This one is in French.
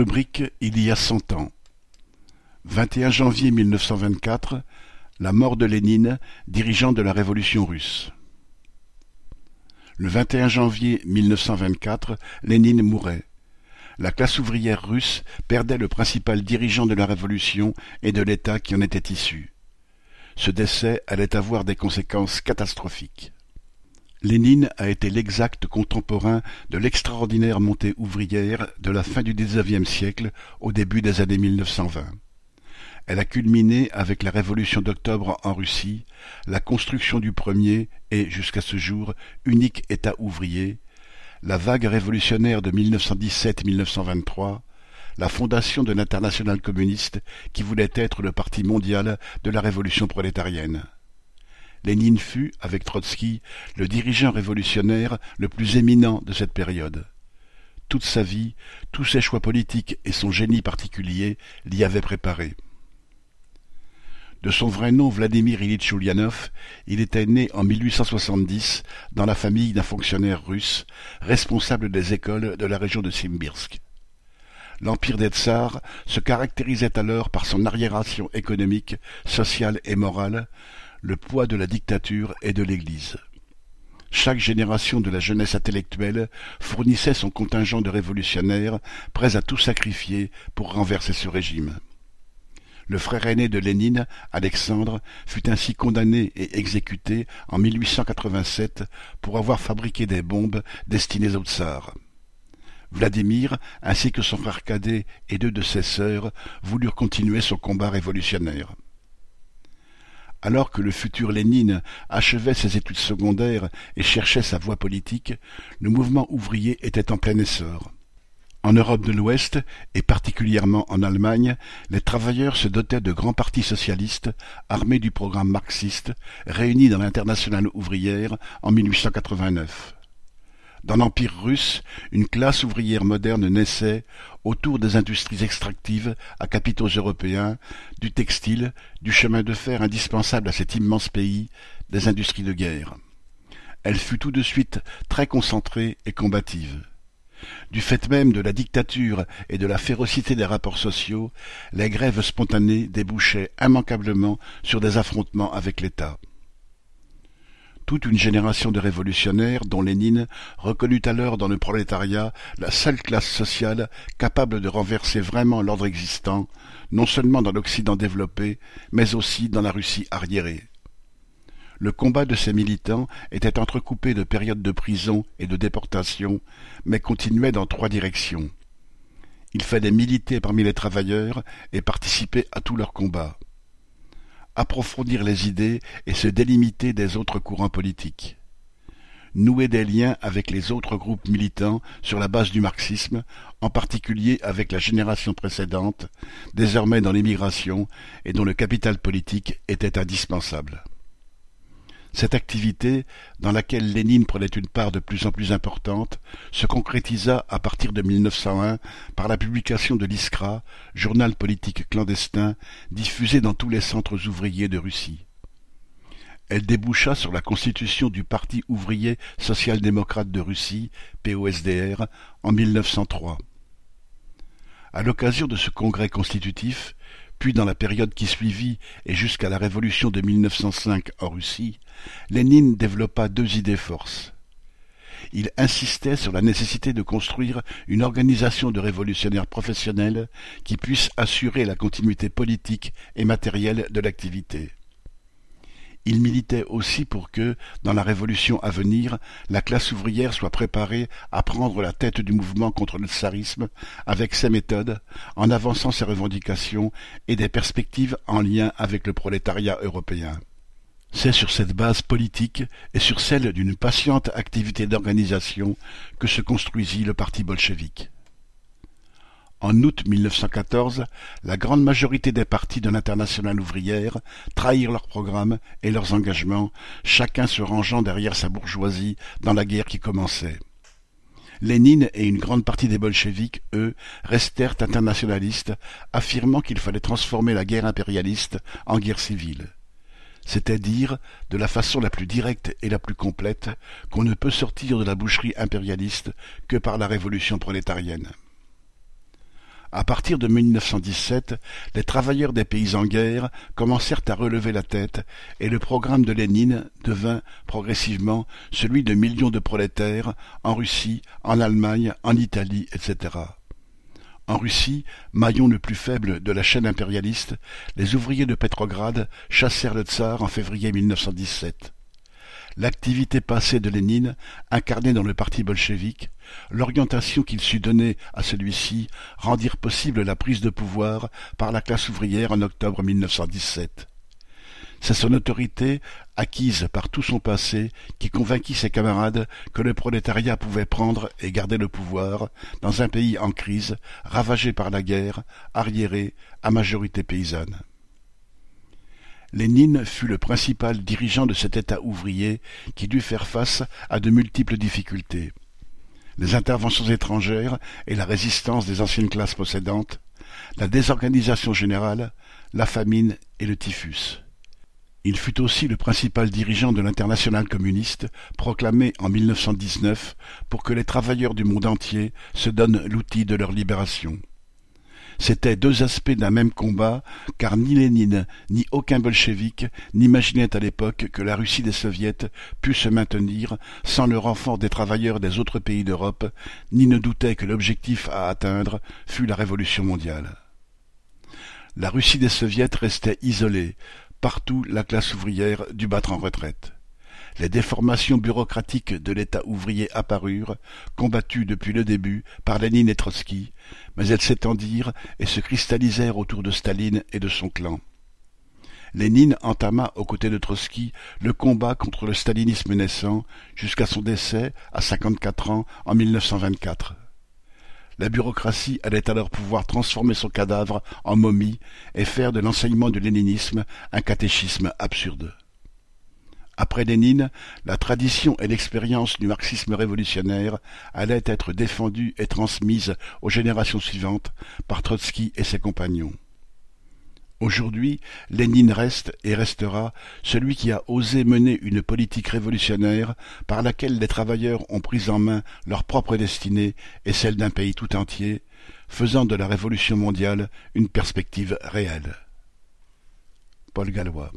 Rubrique Il y a cent ans. 21 janvier 1924, la mort de Lénine, dirigeant de la révolution russe. Le 21 janvier 1924, Lénine mourait. La classe ouvrière russe perdait le principal dirigeant de la révolution et de l'État qui en était issu. Ce décès allait avoir des conséquences catastrophiques. Lénine a été l'exact contemporain de l'extraordinaire montée ouvrière de la fin du XIXe siècle au début des années 1920. Elle a culminé avec la révolution d'octobre en Russie, la construction du premier et, jusqu'à ce jour, unique État ouvrier, la vague révolutionnaire de 1917-1923, la fondation de l'internationale communiste qui voulait être le parti mondial de la révolution prolétarienne. Lénine fut, avec Trotsky, le dirigeant révolutionnaire le plus éminent de cette période. Toute sa vie, tous ses choix politiques et son génie particulier l'y avaient préparé. De son vrai nom Vladimir Ilitch Ulyanov, il était né en 1870 dans la famille d'un fonctionnaire russe, responsable des écoles de la région de Simbirsk. L'empire des tsars se caractérisait alors par son arriération économique, sociale et morale, le poids de la dictature et de l'Église. Chaque génération de la jeunesse intellectuelle fournissait son contingent de révolutionnaires prêts à tout sacrifier pour renverser ce régime. Le frère aîné de Lénine, Alexandre, fut ainsi condamné et exécuté en 1887 pour avoir fabriqué des bombes destinées aux tsars. Vladimir, ainsi que son frère cadet et deux de ses sœurs, voulurent continuer son combat révolutionnaire. Alors que le futur Lénine achevait ses études secondaires et cherchait sa voie politique, le mouvement ouvrier était en plein essor. En Europe de l'Ouest, et particulièrement en Allemagne, les travailleurs se dotaient de grands partis socialistes, armés du programme marxiste, réunis dans l'Internationale ouvrière en 1889. Dans l'Empire russe, une classe ouvrière moderne naissait autour des industries extractives à capitaux européens, du textile, du chemin de fer indispensable à cet immense pays, des industries de guerre. Elle fut tout de suite très concentrée et combative. Du fait même de la dictature et de la férocité des rapports sociaux, les grèves spontanées débouchaient immanquablement sur des affrontements avec l'État toute une génération de révolutionnaires dont Lénine reconnut alors dans le prolétariat la seule classe sociale capable de renverser vraiment l'ordre existant, non seulement dans l'Occident développé, mais aussi dans la Russie arriérée. Le combat de ces militants était entrecoupé de périodes de prison et de déportation, mais continuait dans trois directions. Il fallait militer parmi les travailleurs et participer à tous leurs combats approfondir les idées et se délimiter des autres courants politiques. Nouer des liens avec les autres groupes militants sur la base du marxisme, en particulier avec la génération précédente, désormais dans l'émigration et dont le capital politique était indispensable. Cette activité, dans laquelle Lénine prenait une part de plus en plus importante, se concrétisa à partir de 1901 par la publication de l'Iskra, journal politique clandestin diffusé dans tous les centres ouvriers de Russie. Elle déboucha sur la constitution du Parti ouvrier social-démocrate de Russie, POSDR, en 1903. À l'occasion de ce congrès constitutif, puis dans la période qui suivit et jusqu'à la révolution de 1905 en Russie, Lénine développa deux idées forces. Il insistait sur la nécessité de construire une organisation de révolutionnaires professionnels qui puisse assurer la continuité politique et matérielle de l'activité. Il militait aussi pour que, dans la révolution à venir, la classe ouvrière soit préparée à prendre la tête du mouvement contre le tsarisme avec ses méthodes, en avançant ses revendications et des perspectives en lien avec le prolétariat européen. C'est sur cette base politique et sur celle d'une patiente activité d'organisation que se construisit le parti bolchevique. En août 1914, la grande majorité des partis de l'internationale ouvrière trahirent leurs programmes et leurs engagements, chacun se rangeant derrière sa bourgeoisie dans la guerre qui commençait. Lénine et une grande partie des bolcheviks, eux, restèrent internationalistes, affirmant qu'il fallait transformer la guerre impérialiste en guerre civile. C'est à dire, de la façon la plus directe et la plus complète, qu'on ne peut sortir de la boucherie impérialiste que par la révolution prolétarienne. À partir de 1917, les travailleurs des pays en guerre commencèrent à relever la tête et le programme de Lénine devint progressivement celui de millions de prolétaires en Russie, en Allemagne, en Italie, etc. En Russie, maillon le plus faible de la chaîne impérialiste, les ouvriers de Petrograd chassèrent le tsar en février 1917 l'activité passée de Lénine, incarnée dans le parti bolchevique, l'orientation qu'il sut donner à celui-ci rendirent possible la prise de pouvoir par la classe ouvrière en octobre 1917. C'est son autorité, acquise par tout son passé, qui convainquit ses camarades que le prolétariat pouvait prendre et garder le pouvoir dans un pays en crise, ravagé par la guerre, arriéré, à majorité paysanne. Lénine fut le principal dirigeant de cet État ouvrier qui dut faire face à de multiples difficultés. Les interventions étrangères et la résistance des anciennes classes possédantes, la désorganisation générale, la famine et le typhus. Il fut aussi le principal dirigeant de l'internationale communiste, proclamé en 1919 pour que les travailleurs du monde entier se donnent l'outil de leur libération. C'étaient deux aspects d'un même combat, car ni Lénine, ni aucun bolchevique n'imaginaient à l'époque que la Russie des soviets pût se maintenir sans le renfort des travailleurs des autres pays d'Europe, ni ne doutaient que l'objectif à atteindre fût la révolution mondiale. La Russie des soviets restait isolée, partout la classe ouvrière dut battre en retraite les déformations bureaucratiques de l'État ouvrier apparurent, combattues depuis le début par Lénine et Trotsky, mais elles s'étendirent et se cristallisèrent autour de Staline et de son clan. Lénine entama aux côtés de Trotsky le combat contre le stalinisme naissant jusqu'à son décès à cinquante-quatre ans en 1924. La bureaucratie allait alors pouvoir transformer son cadavre en momie et faire de l'enseignement du léninisme un catéchisme absurde. Après Lénine, la tradition et l'expérience du marxisme révolutionnaire allaient être défendues et transmises aux générations suivantes par Trotsky et ses compagnons. Aujourd'hui, Lénine reste et restera celui qui a osé mener une politique révolutionnaire par laquelle les travailleurs ont pris en main leur propre destinée et celle d'un pays tout entier, faisant de la révolution mondiale une perspective réelle. Paul Gallois